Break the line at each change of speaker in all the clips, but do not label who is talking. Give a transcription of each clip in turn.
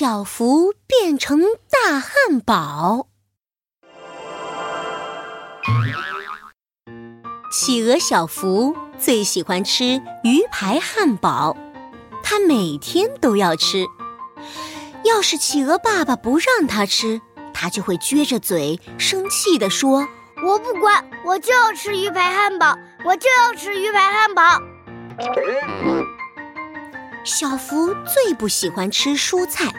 小福变成大汉堡。企鹅小福最喜欢吃鱼排汉堡，他每天都要吃。要是企鹅爸爸不让他吃，他就会撅着嘴，生气地说：“
我不管，我就要吃鱼排汉堡，我就要吃鱼排汉堡。”
小福最不喜欢吃蔬菜，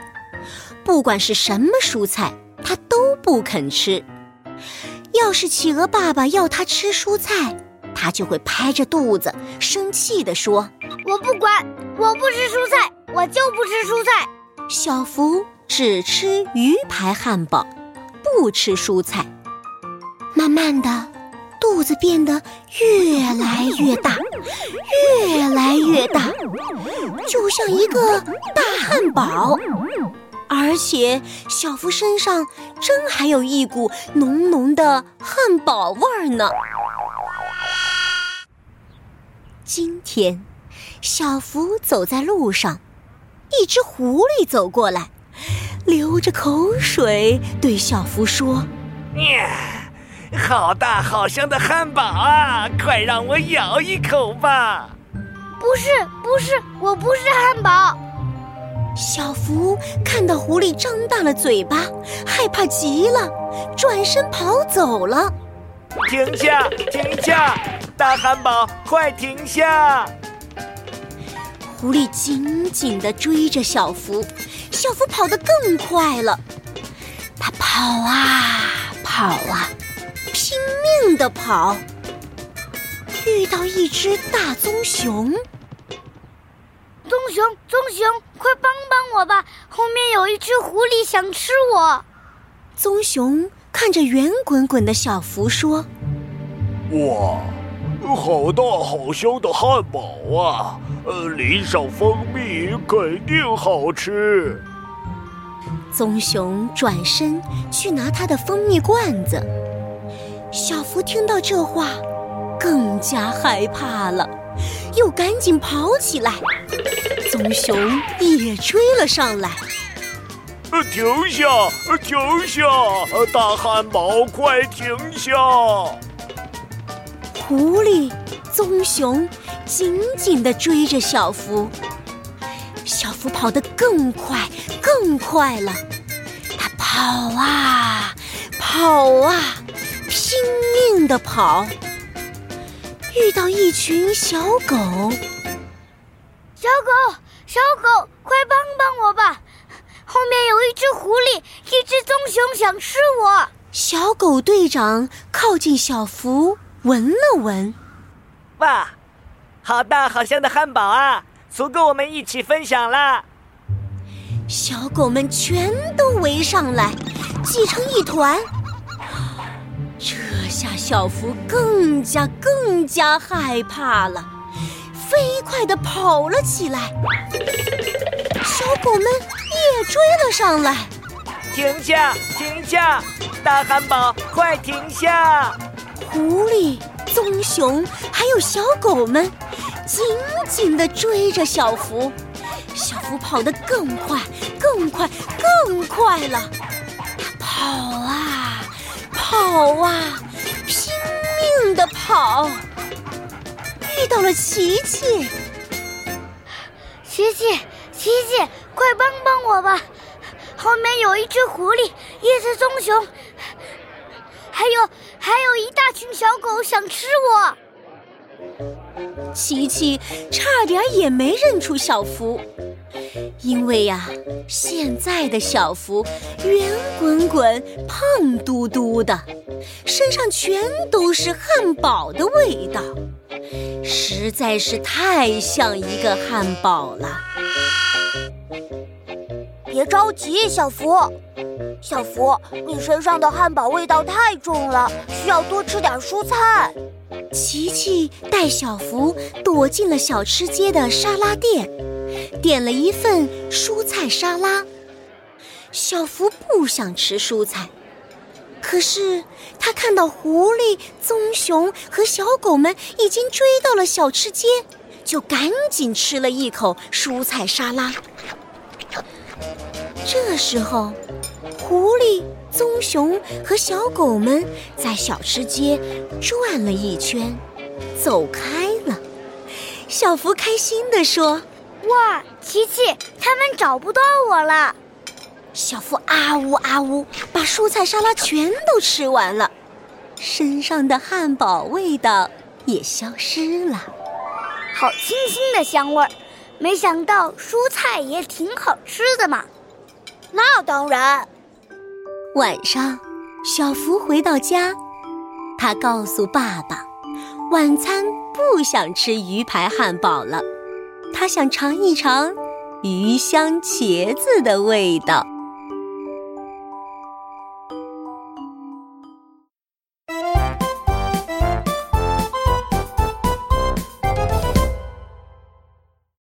不管是什么蔬菜，他都不肯吃。要是企鹅爸爸要他吃蔬菜，他就会拍着肚子，生气地说：“
我不管，我不吃蔬菜，我就不吃蔬菜。”
小福只吃鱼排汉堡，不吃蔬菜。慢慢的。肚子变得越来越大，越来越大，就像一个大汉堡。而且小福身上真还有一股浓浓的汉堡味儿呢。今天，小福走在路上，一只狐狸走过来，流着口水对小福说：“
好大好香的汉堡啊！快让我咬一口吧！
不是，不是，我不是汉堡。
小福看到狐狸张大了嘴巴，害怕极了，转身跑走了。
停下，停下！大汉堡，快停下！
狐狸紧紧地追着小福，小福跑得更快了。他跑啊跑啊。拼命地跑，遇到一只大棕熊。
棕熊，棕熊，快帮帮我吧！后面有一只狐狸想吃我。
棕熊看着圆滚滚的小福说：“
哇，好大好香的汉堡啊！呃，淋上蜂蜜肯定好吃。”
棕熊转身去拿他的蜂蜜罐子。小福听到这话，更加害怕了，又赶紧跑起来。棕熊也追了上来。
呃停下！停下！大汉堡，快停下！
狐狸、棕熊紧紧地追着小福，小福跑得更快、更快了。他跑啊，跑啊。拼命地跑，遇到一群小狗。
小狗，小狗，快帮帮我吧！后面有一只狐狸，一只棕熊想吃我。
小狗队长靠近小福，闻了闻。
哇，好大好香的汉堡啊，足够我们一起分享了。
小狗们全都围上来，挤成一团。这下小福更加更加害怕了，飞快地跑了起来。小狗们也追了上来。
停下！停下！大汉堡，快停下！
狐狸、棕熊还有小狗们紧紧地追着小福。小福跑得更快、更快、更快了。他跑啊！跑啊，拼命地跑，遇到了琪琪。
琪琪，琪琪，快帮帮我吧！后面有一只狐狸，一只棕熊，还有还有一大群小狗想吃我。
琪琪差点也没认出小福。因为呀，现在的小福圆滚滚、胖嘟嘟的，身上全都是汉堡的味道，实在是太像一个汉堡了。
别着急，小福，小福，你身上的汉堡味道太重了，需要多吃点蔬菜。
琪琪带小福躲进了小吃街的沙拉店。点了一份蔬菜沙拉，小福不想吃蔬菜，可是他看到狐狸、棕熊和小狗们已经追到了小吃街，就赶紧吃了一口蔬菜沙拉。这时候，狐狸、棕熊和小狗们在小吃街转了一圈，走开了。小福开心地说：“
哇，琪琪，他们找不到我了。”
小福啊呜啊呜，把蔬菜沙拉全都吃完了，身上的汉堡味道也消失了。
好清新的香味儿，没想到蔬菜也挺好吃的嘛。
那当然。
晚上，小福回到家，他告诉爸爸，晚餐不想吃鱼排汉堡了，他想尝一尝鱼香茄子的味道。